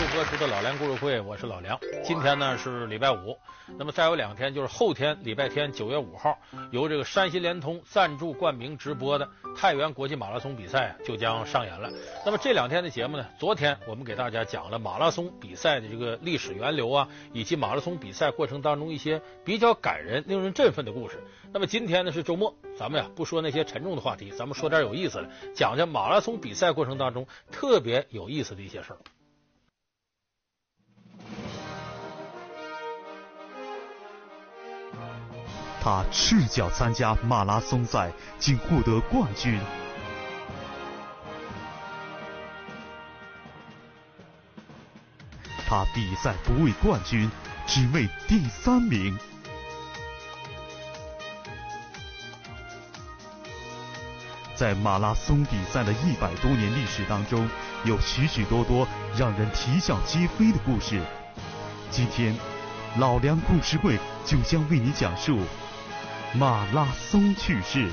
助播出的老梁故事会，我是老梁。今天呢是礼拜五，那么再有两天就是后天礼拜天九月五号，由这个山西联通赞助冠名直播的太原国际马拉松比赛就将上演了。那么这两天的节目呢，昨天我们给大家讲了马拉松比赛的这个历史源流啊，以及马拉松比赛过程当中一些比较感人、令人振奋的故事。那么今天呢是周末，咱们呀不说那些沉重的话题，咱们说点有意思的，讲讲马拉松比赛过程当中特别有意思的一些事儿。他赤脚参加马拉松赛，竟获得冠军。他比赛不为冠军，只为第三名。在马拉松比赛的一百多年历史当中，有许许多多让人啼笑皆非的故事。今天，老梁故事会就将为你讲述。马拉松趣事。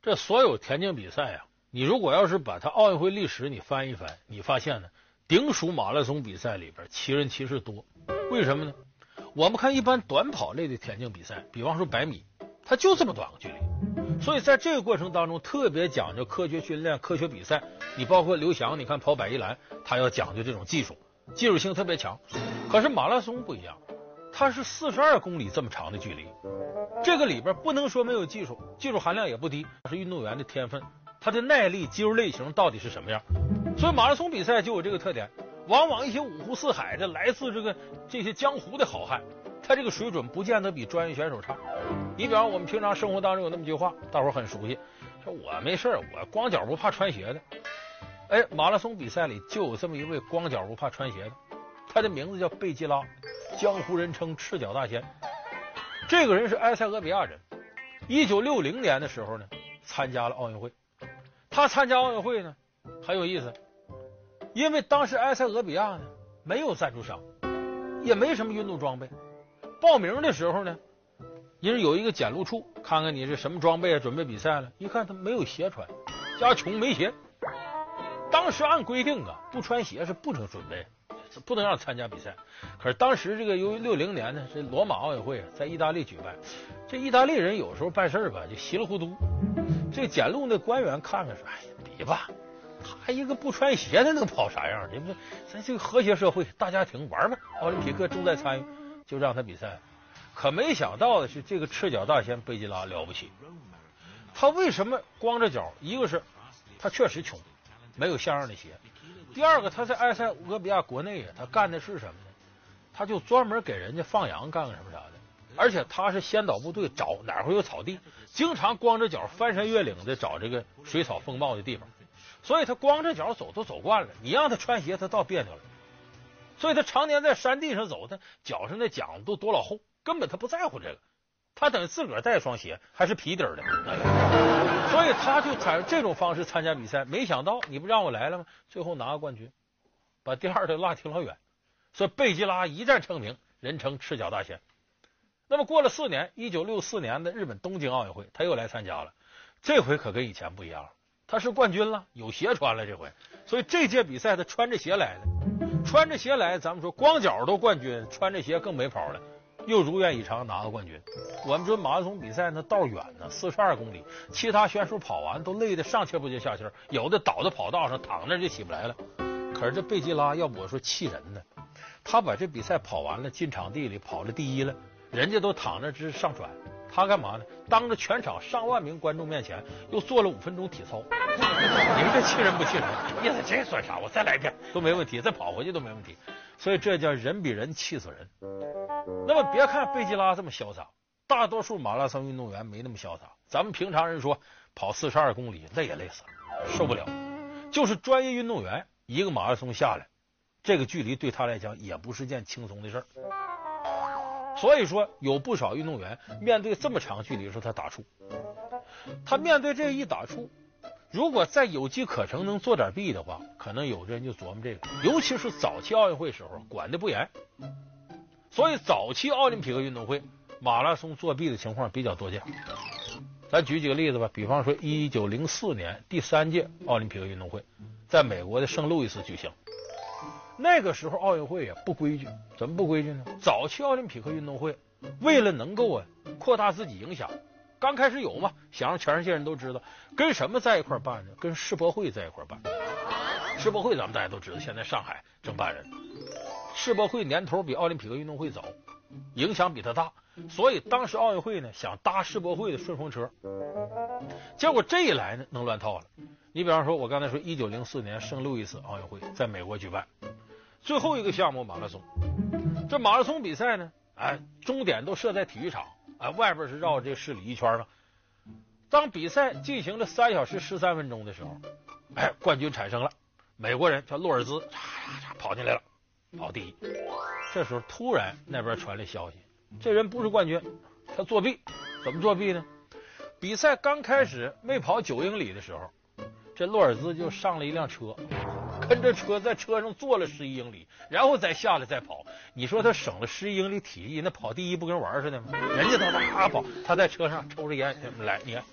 这所有田径比赛啊，你如果要是把它奥运会历史你翻一翻，你发现呢，顶属马拉松比赛里边奇人奇事多。为什么呢？我们看一般短跑类的田径比赛，比方说百米，它就这么短个距离，所以在这个过程当中特别讲究科学训练、科学比赛。你包括刘翔，你看跑百一栏，他要讲究这种技术。技术性特别强，可是马拉松不一样，它是四十二公里这么长的距离，这个里边不能说没有技术，技术含量也不低，是运动员的天分，他的耐力、肌肉类型到底是什么样？所以马拉松比赛就有这个特点，往往一些五湖四海的来自这个这些江湖的好汉，他这个水准不见得比专业选手差。你比方我们平常生活当中有那么句话，大伙很熟悉，说我没事我光脚不怕穿鞋的。哎，马拉松比赛里就有这么一位光脚不怕穿鞋的，他的名字叫贝基拉，江湖人称赤脚大仙。这个人是埃塞俄比亚人，一九六零年的时候呢，参加了奥运会。他参加奥运会呢很有意思，因为当时埃塞俄比亚呢没有赞助商，也没什么运动装备。报名的时候呢，因为有一个检录处，看看你是什么装备啊，准备比赛了。一看他没有鞋穿，家穷没鞋。当时按规定啊，不穿鞋是不能准备，不能让参加比赛。可是当时这个由于六零年呢，这罗马奥运会在意大利举办，这意大利人有时候办事吧就稀里糊涂。这检录那官员看看说：“哎，比吧，他一个不穿鞋的能跑啥样？对不？咱这个和谐社会，大家庭玩吧，奥林匹克重在参与，就让他比赛。可没想到的是，这个赤脚大仙贝吉拉了不起。他为什么光着脚？一个是他确实穷。”没有像样的鞋。第二个，他在埃塞俄比亚国内啊，他干的是什么呢？他就专门给人家放羊干个什么啥的。而且他是先导部队，找哪会有草地，经常光着脚翻山越岭的找这个水草丰茂的地方。所以他光着脚走都走惯了，你让他穿鞋，他倒别扭了。所以他常年在山地上走，他脚上的姜都多老厚，根本他不在乎这个。他等于自个儿带一双鞋，还是皮底儿的，所以他就采用这种方式参加比赛。没想到你不让我来了吗？最后拿个冠军，把第二的落挺老远。所以贝吉拉一战成名，人称赤脚大仙。那么过了四年，一九六四年的日本东京奥运会，他又来参加了。这回可跟以前不一样了，他是冠军了，有鞋穿了这回。所以这届比赛他穿着鞋来的，穿着鞋来，咱们说光脚都冠军，穿着鞋更没跑了。又如愿以偿拿了冠军。我们说马拉松比赛那道远呢，四十二公里，其他选手跑完都累得上气不接下气，有的倒在跑道上躺那就起不来了。可是这贝吉拉，要我说气人呢，他把这比赛跑完了，进场地里跑了第一了，人家都躺那直上喘，他干嘛呢？当着全场上万名观众面前，又做了五分钟体操。你们这气人不气人？意思这算啥？我再来一遍都没问题，再跑回去都没问题。所以这叫人比人气死人。那么别看贝吉拉这么潇洒，大多数马拉松运动员没那么潇洒。咱们平常人说跑四十二公里累也累死了，受不了。就是专业运动员一个马拉松下来，这个距离对他来讲也不是件轻松的事儿。所以说有不少运动员面对这么长距离的时候他打怵，他面对这一打怵，如果再有机可乘能作点弊的话，可能有的人就琢磨这个。尤其是早期奥运会时候管的不严。所以早期奥林匹克运动会马拉松作弊的情况比较多见。咱举几个例子吧，比方说一九零四年第三届奥林匹克运动会在美国的圣路易斯举行。那个时候奥运会也不规矩，怎么不规矩呢？早期奥林匹克运动会为了能够啊扩大自己影响，刚开始有嘛，想让全世界人都知道，跟什么在一块办呢？跟世博会在一块办。世博会咱们大家都知道，现在上海正办着。世博会年头比奥林匹克运动会早，影响比它大，所以当时奥运会呢想搭世博会的顺风车，结果这一来呢弄乱套了。你比方说，我刚才说一九零四年圣路易斯奥运会在美国举办。最后一个项目马拉松，这马拉松比赛呢，哎，终点都设在体育场，啊，外边是绕这市里一圈嘛。当比赛进行了三小时十三分钟的时候，哎，冠军产生了，美国人叫洛尔兹，嚓嚓嚓跑进来了，跑第一。这时候突然那边传来消息，这人不是冠军，他作弊。怎么作弊呢？比赛刚开始没跑九英里的时候，这洛尔兹就上了一辆车。跟着车在车上坐了十一英里，然后再下来再跑。你说他省了十一英里体力，那跑第一不跟玩似的吗？人家他妈跑，他在车上抽着烟来，你看。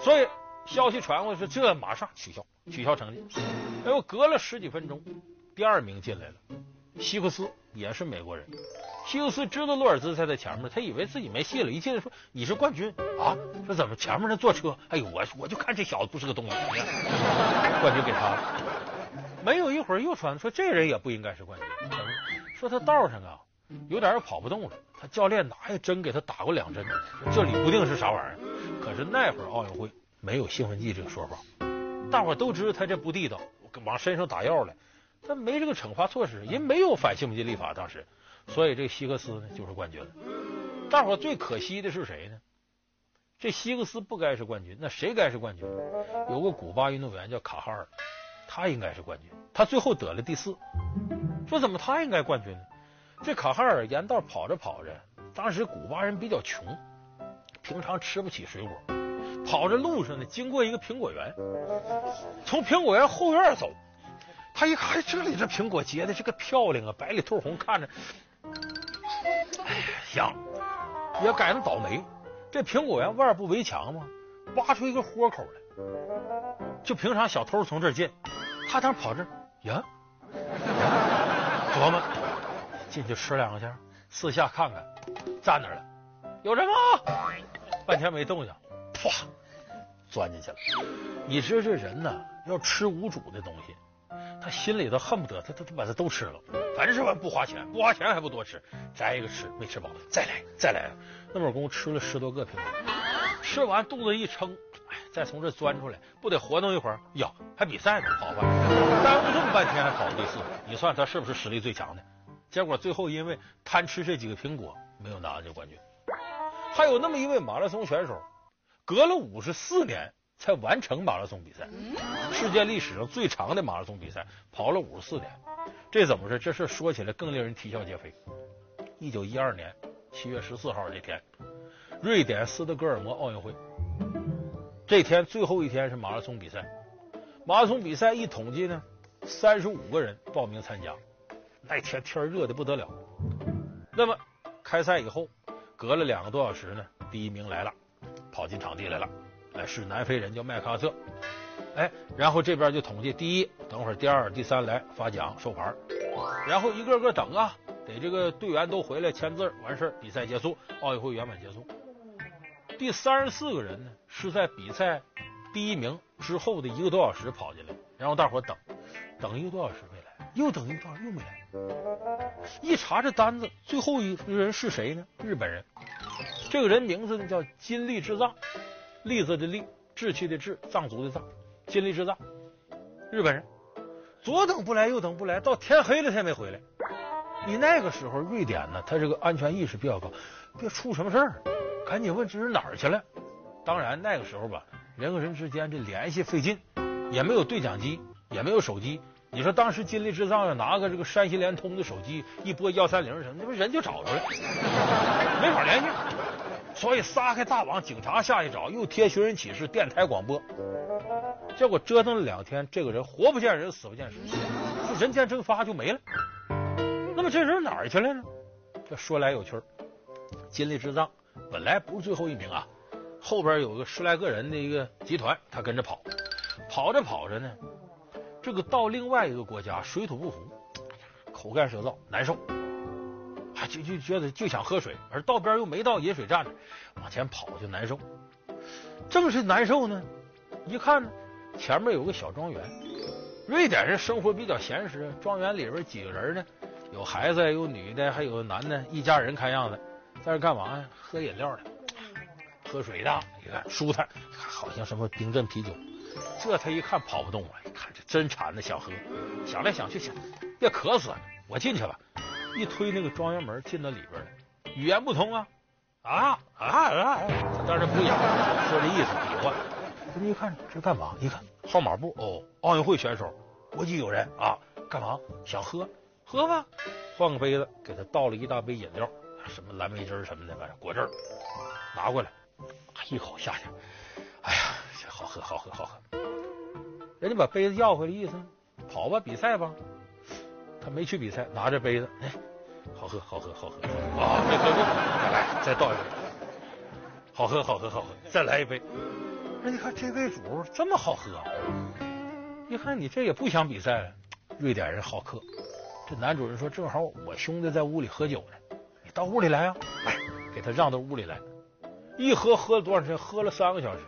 所以消息传过去，这马上取消，取消成绩。哎呦，隔了十几分钟，第二名进来了，希克斯也是美国人。希克斯知道洛尔兹在他前面，他以为自己没戏了，一进来说：“你是冠军啊？说怎么前面那坐车？哎呦，我我就看这小子不是个东西，冠军给他了。”没有一会儿又传说这人也不应该是冠军，说他道上啊有点跑不动了，他教练拿一针给他打过两针，这里不定是啥玩意儿。可是那会儿奥运会没有兴奋剂这个说法，大伙都知道他这不地道，往身上打药来，他没这个惩罚措施，人没有反兴奋剂立法当时，所以这个希克斯呢就是冠军了。大伙最可惜的是谁呢？这希克斯不该是冠军，那谁该是冠军？有个古巴运动员叫卡哈尔。他应该是冠军，他最后得了第四。说怎么他应该冠军呢？这卡哈尔沿道跑着跑着，当时古巴人比较穷，平常吃不起水果，跑着路上呢，经过一个苹果园，从苹果园后院走，他一看这里这苹果结的这个漂亮啊，白里透红，看着，哎呀香，也赶上倒霉。这苹果园外不围墙吗，挖出一个豁口来，就平常小偷从这儿进。他当跑这儿呀，琢磨进去吃两个香，四下看看，站那儿了，有人吗？半天没动静，啪，钻进去了。你知这人呢，要吃无主的东西，他心里头恨不得他他他把它都吃了，反正是不花钱，不花钱还不多吃，摘一个吃没吃饱，再来再来，那么功夫吃了十多个苹果，吃完肚子一撑。哎再从这钻出来，不得活动一会儿？呀，还比赛呢，跑吧，耽误这么半天还跑第四，你算他是不是实力最强的？结果最后因为贪吃这几个苹果，没有拿这冠军。还有那么一位马拉松选手，隔了五十四年才完成马拉松比赛，世界历史上最长的马拉松比赛，跑了五十四年，这怎么回事？这事说起来更令人啼笑皆非。一九一二年七月十四号这天，瑞典斯德哥尔摩奥运会。这天最后一天是马拉松比赛，马拉松比赛一统计呢，三十五个人报名参加。那天天热的不得了。那么开赛以后，隔了两个多小时呢，第一名来了，跑进场地来了，哎，是南非人叫麦克阿瑟。哎，然后这边就统计第一，等会儿第二、第三来发奖授牌，然后一个个等啊，得这个队员都回来签字，完事比赛结束，奥运会圆满结束。第三十四个人呢，是在比赛第一名之后的一个多小时跑进来，然后大伙等，等一个多小时没来，又等一个多小时又没来。一查这单子，最后一个人是谁呢？日本人。这个人名字呢叫金利智藏，利字的利，志气的志，藏族的藏，金利智藏，日本人。左等不来，右等不来，到天黑了他也没回来。你那个时候瑞典呢，他这个安全意识比较高，别出什么事儿。赶紧问这人哪儿去了？当然那个时候吧，人和人之间这联系费劲，也没有对讲机，也没有手机。你说当时金利之藏要拿个这个山西联通的手机一拨幺三零什么，那不人就找着了，没法联系。所以撒开大网，警察下去找，又贴寻人启事，电台广播。结果折腾了两天，这个人活不见人，死不见尸，就人间蒸发就没了。那么这人哪儿去了呢？这说来有趣儿，金利之藏。本来不是最后一名啊，后边有个十来个人的一个集团，他跟着跑，跑着跑着呢，这个到另外一个国家水土不服，口干舌燥，难受，啊就就觉得就想喝水，而道边又没到饮水站，往前跑就难受。正是难受呢，一看呢，前面有个小庄园。瑞典人生活比较闲适，庄园里边几个人呢，有孩子，有女的，还有男的，一家人看样子，在这干嘛呀？喝饮料的，喝水的，你看舒坦，好像什么冰镇啤酒。这他一看跑不动了，一看这真馋的想喝，想来想去想，别渴死了，我进去吧。一推那个庄园门，进到里边了，语言不通啊。啊啊啊！他当然不讲，说这意思比划。这么一看，这干嘛？一看号码布，哦，奥运会选手，国际友人啊，干嘛？想喝，喝吧，换个杯子，给他倒了一大杯饮料，什么蓝莓汁什么的，反正果汁拿过来，一口下去，哎呀，好喝，好喝，好喝。人家把杯子要回来，意思跑吧，比赛吧。他没去比赛，拿着杯子，哎。好喝，好喝，好喝！啊，没喝够，再来，再倒一杯。好喝，好喝，好喝，再来一杯。那你看这位主这么好喝，你看你这也不想比赛。瑞典人好客，这男主人说：“正好我兄弟在屋里喝酒呢，到屋里来啊！”，给他让到屋里来。一喝喝了多长时间？喝了三个小时。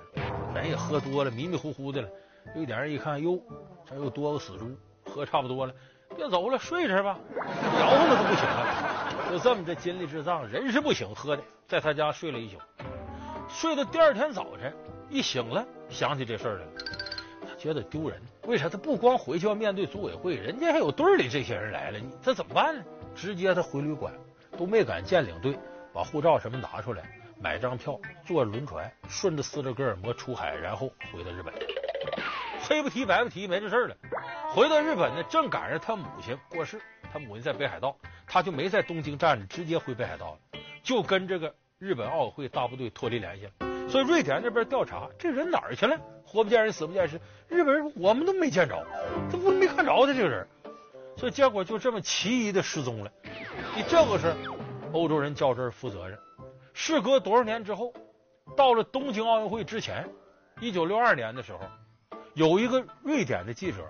人也喝多了，迷迷糊糊的了。瑞典人一看，哟，这又多个死猪，喝差不多了。别走了，睡这吧，摇晃了都不行了。就这么着，精力之丧，人是不行，喝的，在他家睡了一宿，睡到第二天早晨一醒了，想起这事儿来了，他觉得丢人。为啥？他不光回去要面对组委会，人家还有队里这些人来了，你这怎么办呢？直接他回旅馆，都没敢见领队，把护照什么拿出来，买张票，坐轮船，顺着斯德哥尔摩出海，然后回到日本。黑不提白不提，没这事儿了。回到日本呢，正赶上他母亲过世，他母亲在北海道，他就没在东京站着，直接回北海道了，就跟这个日本奥委会大部队脱离联系了。所以瑞典那边调查，这人哪儿去了？活不见人，死不见尸。日本人我们都没见着，这不没看着他这个人，所以结果就这么奇异的失踪了。你这个事，欧洲人较真儿负责任。事隔多少年之后，到了东京奥运会之前，一九六二年的时候。有一个瑞典的记者，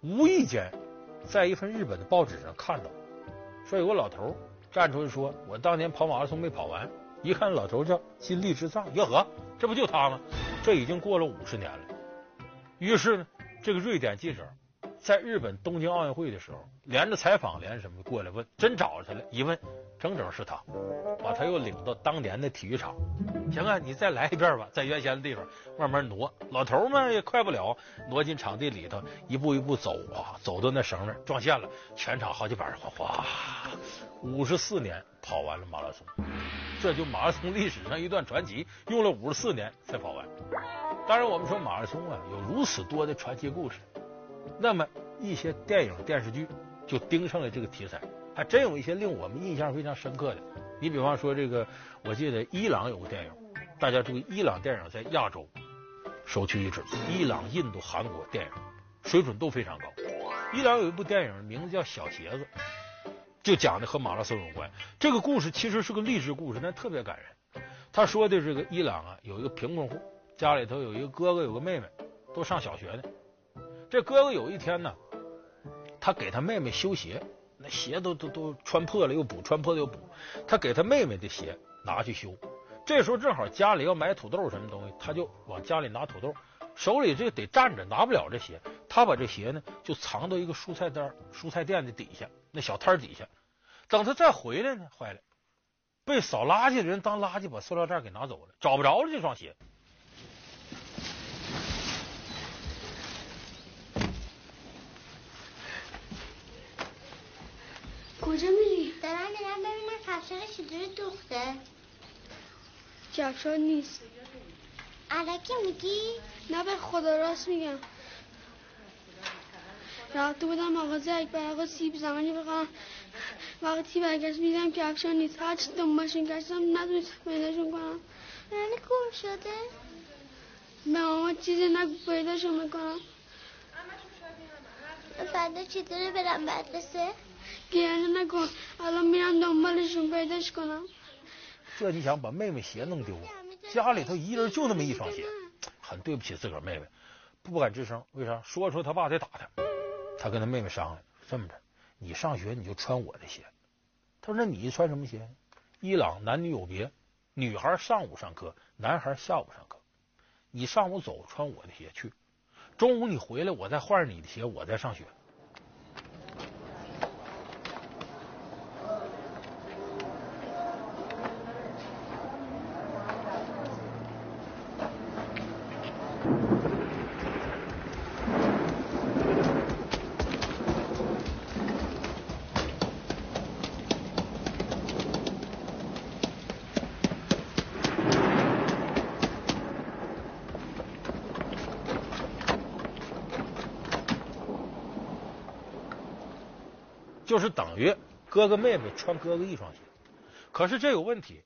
无意间在一份日本的报纸上看到，说有个老头站出来说：“我当年跑马拉松没跑完。”一看老头叫金利之藏，吆喝，这不就他吗？这已经过了五十年了。于是呢，这个瑞典记者在日本东京奥运会的时候，连着采访，连什么过来问，真找着他了，一问，整整是他，把他又领到当年的体育场。行啊，你再来一遍吧，在原先的地方慢慢挪。老头们也快不了，挪进场地里头，一步一步走啊，走到那绳那撞线了，全场好几百人哗哗，五十四年跑完了马拉松，这就马拉松历史上一段传奇，用了五十四年才跑完。当然，我们说马拉松啊，有如此多的传奇故事，那么一些电影电视剧就盯上了这个题材，还真有一些令我们印象非常深刻的。你比方说这个，我记得伊朗有个电影，大家注意，伊朗电影在亚洲首屈一指。伊朗、印度、韩国电影水准都非常高。伊朗有一部电影，名字叫《小鞋子》，就讲的和马拉松有关。这个故事其实是个励志故事，但特别感人。他说的这个伊朗啊，有一个贫困户，家里头有一个哥哥，有个妹妹，都上小学呢。这哥哥有一天呢，他给他妹妹修鞋。那鞋都都都穿破了又补，穿破了又补。他给他妹妹的鞋拿去修，这时候正好家里要买土豆什么东西，他就往家里拿土豆，手里这得站着拿不了这鞋，他把这鞋呢就藏到一个蔬菜摊蔬菜店的底下，那小摊底下。等他再回来呢，坏了，被扫垃圾的人当垃圾把塑料袋给拿走了，找不着了这双鞋。میرم ببینم کفشان چجوری دوخته کفشان نیست علکی میگی؟ نه به خدا راست میگم رفته بودم مغازه اکبر آقا سیب زمانی بخوام وقتی برگشت میدم کفشان نیست هرچی دنباشون گشتم نتونست پیداشون کنم یعنی گم شده؟ به ماما چیزی نگو پیداشون می‌کنم فردا چطوره برم مدرسه؟ 给俺那个阿拉米安弄完了准去可能。这你想把妹妹鞋弄丢，家里头一人就那么一双鞋，很对不起自个儿妹妹，不敢吱声。为啥？说说他爸得打他。他跟他妹妹商量，这么着，你上学你就穿我的鞋。他说那你穿什么鞋？伊朗男女有别，女孩上午上课，男孩下午上课。你上午走穿我的鞋去，中午你回来我再换上你的鞋，我再上学。就是等于哥哥妹妹穿哥哥一双鞋，可是这有问题。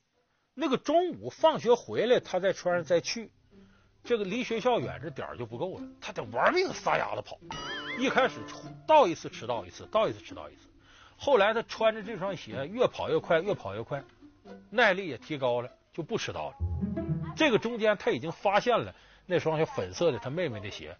那个中午放学回来，他再穿上再去，这个离学校远，这点儿就不够了。他得玩命撒丫子跑。一开始到一次迟到一次，到一次迟到一次。后来他穿着这双鞋越跑越快，越跑越快，耐力也提高了，就不迟到了。这个中间他已经发现了那双小粉色的他妹妹的鞋。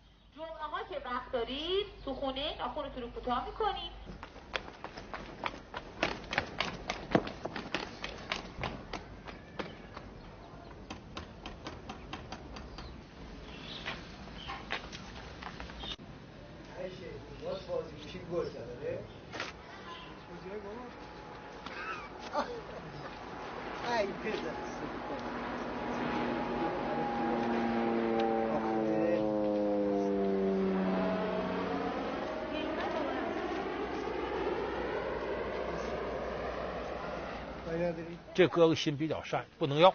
这哥哥心比较善，不能要。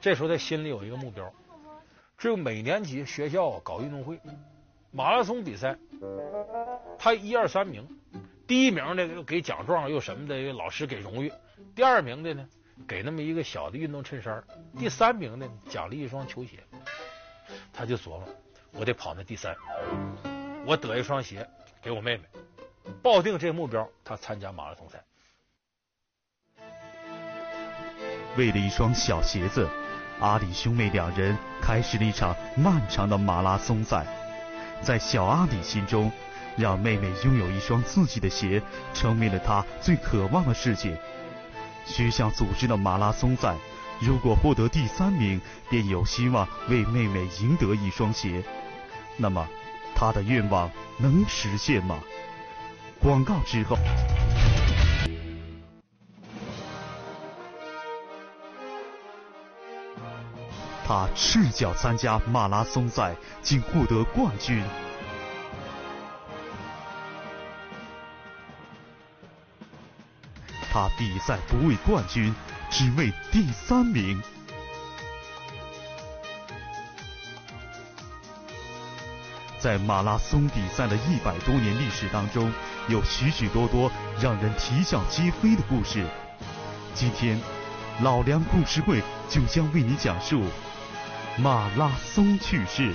这时候他心里有一个目标，只有每年级学校搞运动会，马拉松比赛，他一二三名，第一名的又给奖状又什么的，老师给荣誉；第二名的呢，给那么一个小的运动衬衫；第三名呢奖励一双球鞋。他就琢磨，我得跑那第三，我得一双鞋给我妹妹，抱定这个目标，他参加马拉松赛。为了一双小鞋子，阿里兄妹两人开始了一场漫长的马拉松赛。在小阿里心中，让妹妹拥有一双自己的鞋，成为了他最渴望的事情。学校组织的马拉松赛，如果获得第三名，便有希望为妹妹赢得一双鞋。那么，他的愿望能实现吗？广告之后。他赤脚参加马拉松赛，竟获得冠军。他比赛不为冠军，只为第三名。在马拉松比赛的一百多年历史当中，有许许多多让人啼笑皆非的故事。今天，老梁故事会就将为你讲述。马拉松趣事。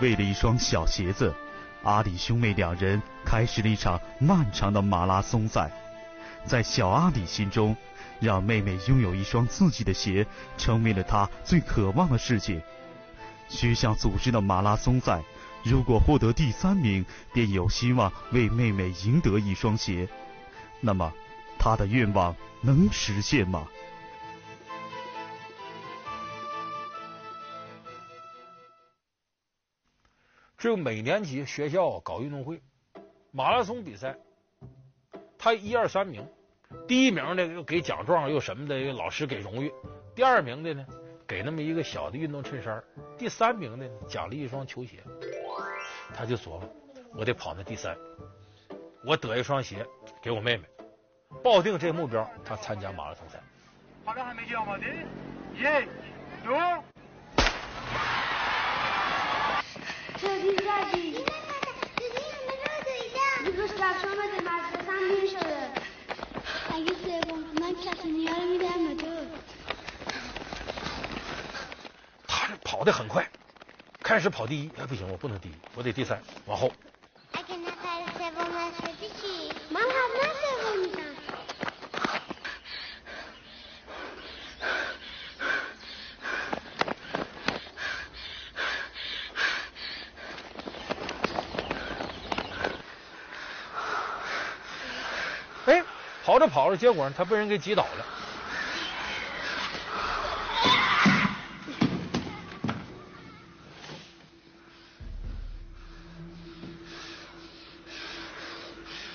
为了一双小鞋子，阿里兄妹两人开始了一场漫长的马拉松赛。在小阿里心中，让妹妹拥有一双自己的鞋，成为了他最渴望的事情。学校组织的马拉松赛，如果获得第三名，便有希望为妹妹赢得一双鞋。那么。他的愿望能实现吗？就每年级学校搞运动会，马拉松比赛，他一二三名，第一名的又给奖状又什么的，老师给荣誉；第二名的呢，给那么一个小的运动衬衫；第三名的奖励一双球鞋。他就琢磨，我得跑那第三，我得一双鞋给我妹妹。抱定这目标，他参加马拉松赛。好的，还没叫吗？您，一，六他跑得很快，开始跑第一，哎不行，我不能第一，我得第三，往后。跑着跑着，结果他被人给挤倒了。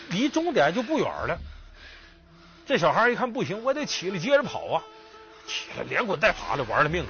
离终点就不远了。这小孩一看不行，我得起来接着跑啊！起来连滚带爬的，玩了命了。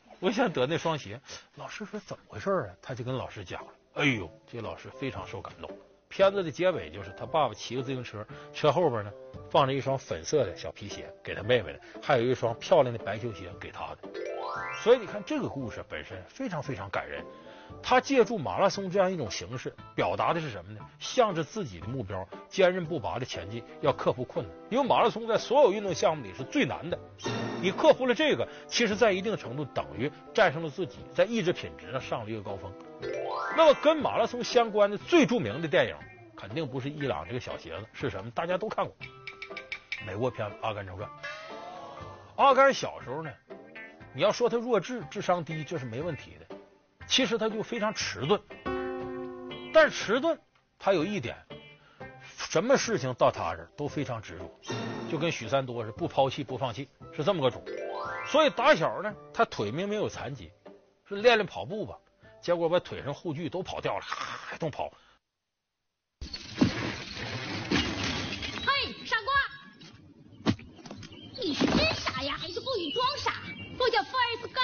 我想得那双鞋。老师说怎么回事啊？他就跟老师讲了。哎呦，这老师非常受感动。片子的结尾就是他爸爸骑个自行车，车后边呢放着一双粉色的小皮鞋给他妹妹的，还有一双漂亮的白球鞋给他的。所以你看这个故事本身非常非常感人。他借助马拉松这样一种形式，表达的是什么呢？向着自己的目标坚韧不拔的前进，要克服困难。因为马拉松在所有运动项目里是最难的，你克服了这个，其实在一定程度等于战胜了自己，在意志品质上上了一个高峰。那么跟马拉松相关的最著名的电影，肯定不是伊朗这个小鞋子，是什么？大家都看过，美国片子《阿甘正传》。阿甘小时候呢，你要说他弱智、智商低，这是没问题的。其实他就非常迟钝，但是迟钝他有一点，什么事情到他这都非常执着，就跟许三多是不抛弃不放弃，是这么个主。所以打小呢，他腿明明有残疾，说练练跑步吧，结果把腿上护具都跑掉了，还动跑。嘿，傻瓜，你是真傻呀，还是故意装傻？我叫福尔斯甘，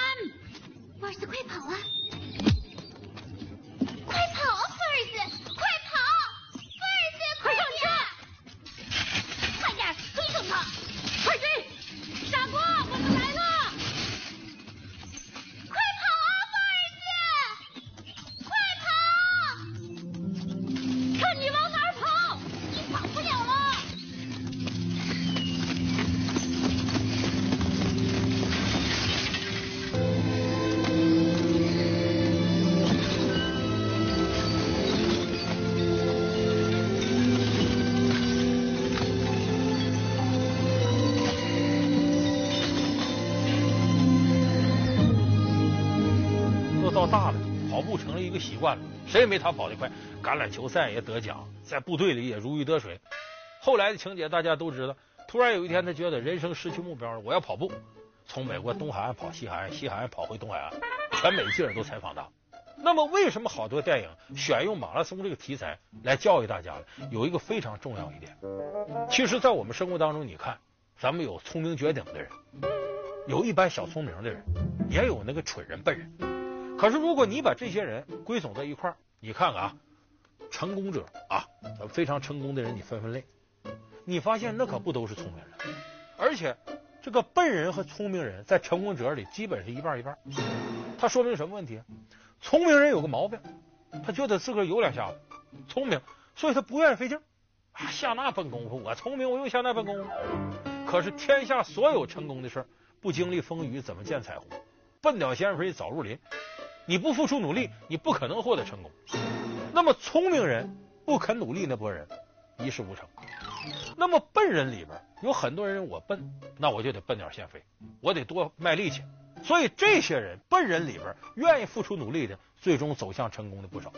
福尔斯，快跑一个！习惯了，谁也没他跑得快。橄榄球赛也得奖，在部队里也如鱼得水。后来的情节大家都知道。突然有一天，他觉得人生失去目标了，我要跑步，从美国东海岸跑西海岸，西海岸跑回东海岸，全美记者都采访他。那么，为什么好多电影选用马拉松这个题材来教育大家呢？有一个非常重要一点，其实，在我们生活当中，你看，咱们有聪明绝顶的人，有一般小聪明的人，也有那个蠢人笨人。可是，如果你把这些人归总在一块儿，你看看啊，成功者啊，非常成功的人，你分分类，你发现那可不都是聪明人，而且这个笨人和聪明人在成功者里基本是一半一半。他说明什么问题？聪明人有个毛病，他觉得自个儿有两下子，聪明，所以他不愿意费劲，下那笨功夫。我聪明，我又下那笨功夫。可是天下所有成功的事儿，不经历风雨怎么见彩虹？笨鸟先飞早入林。你不付出努力，你不可能获得成功。那么聪明人不肯努力那波人，一事无成。那么笨人里边有很多人，我笨，那我就得笨鸟先飞，我得多卖力气。所以这些人笨人里边愿意付出努力的，最终走向成功的不少。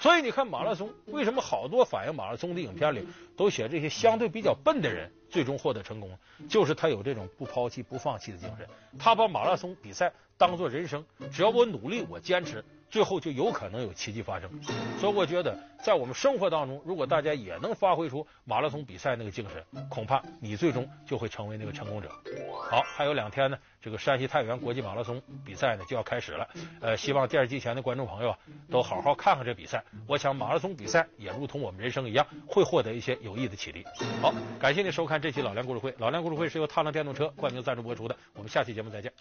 所以你看马拉松，为什么好多反映马拉松的影片里都写这些相对比较笨的人最终获得成功？就是他有这种不抛弃、不放弃的精神。他把马拉松比赛当做人生，只要我努力，我坚持，最后就有可能有奇迹发生。所以我觉得，在我们生活当中，如果大家也能发挥出马拉松比赛那个精神，恐怕你最终就会成为那个成功者。好，还有两天呢，这个山西太原国际马拉松比赛呢就要开始了。呃，希望电视机前的观众朋友啊，都好好看看这比赛。我想马拉松比赛也如同我们人生一样，会获得一些有益的启迪。好，感谢您收看这期老梁故事会。老梁故事会是由踏浪电动车冠名赞助播出的。我们下期节目再见。